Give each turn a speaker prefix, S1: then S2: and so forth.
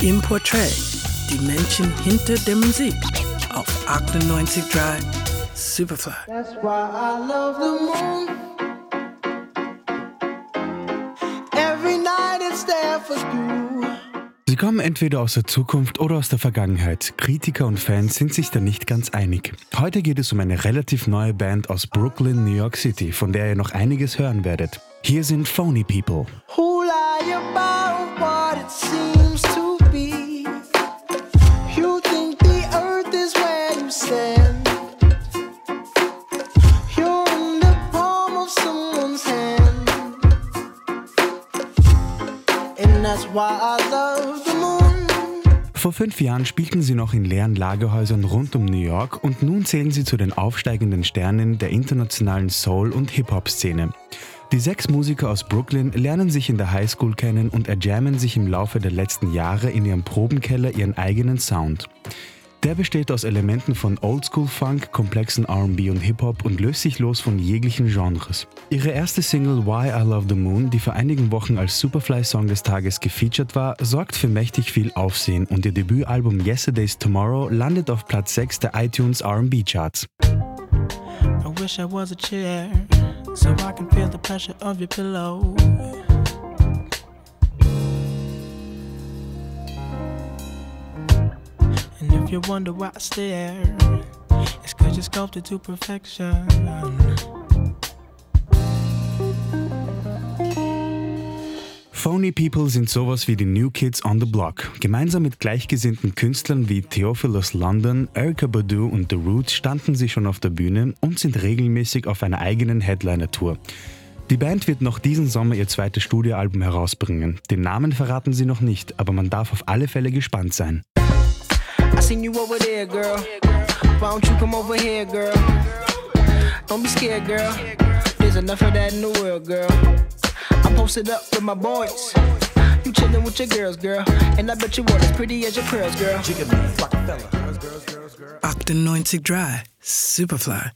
S1: Im Portrait, die Menschen hinter der Musik auf 98.3 Superfly. That's why I love the moon.
S2: Every night it's there for you. Sie kommen entweder aus der Zukunft oder aus der Vergangenheit. Kritiker und Fans sind sich da nicht ganz einig. Heute geht es um eine relativ neue Band aus Brooklyn, New York City, von der ihr noch einiges hören werdet. Hier sind Phony People. Who Vor fünf Jahren spielten sie noch in leeren Lagerhäusern rund um New York und nun zählen sie zu den aufsteigenden Sternen der internationalen Soul- und Hip-Hop-Szene. Die sechs Musiker aus Brooklyn lernen sich in der Highschool kennen und erjammen sich im Laufe der letzten Jahre in ihrem Probenkeller ihren eigenen Sound. Der besteht aus Elementen von Oldschool-Funk, komplexen RB und Hip-Hop und löst sich los von jeglichen Genres. Ihre erste Single Why I Love the Moon, die vor einigen Wochen als Superfly-Song des Tages gefeatured war, sorgt für mächtig viel Aufsehen und ihr Debütalbum Yesterday's Tomorrow landet auf Platz 6 der iTunes RB Charts. I wish I was a chair, so I can feel the pressure of your pillow. If you wonder why I stare, it's cause you're sculpted to perfection. Phony People sind sowas wie die New Kids on the Block. Gemeinsam mit gleichgesinnten Künstlern wie Theophilus London, Erika Badu und The Roots standen sie schon auf der Bühne und sind regelmäßig auf einer eigenen Headliner-Tour. Die Band wird noch diesen Sommer ihr zweites Studioalbum herausbringen. Den Namen verraten sie noch nicht, aber man darf auf alle Fälle gespannt sein. I seen you over there, girl. Why don't you come over here, girl? Don't be scared, girl. There's enough of that in the world, girl. I'm posted up with my boys. You chillin' with your girls, girl. And I bet you are as pretty as your pearls, girl.
S1: 98 Dry, Superfly.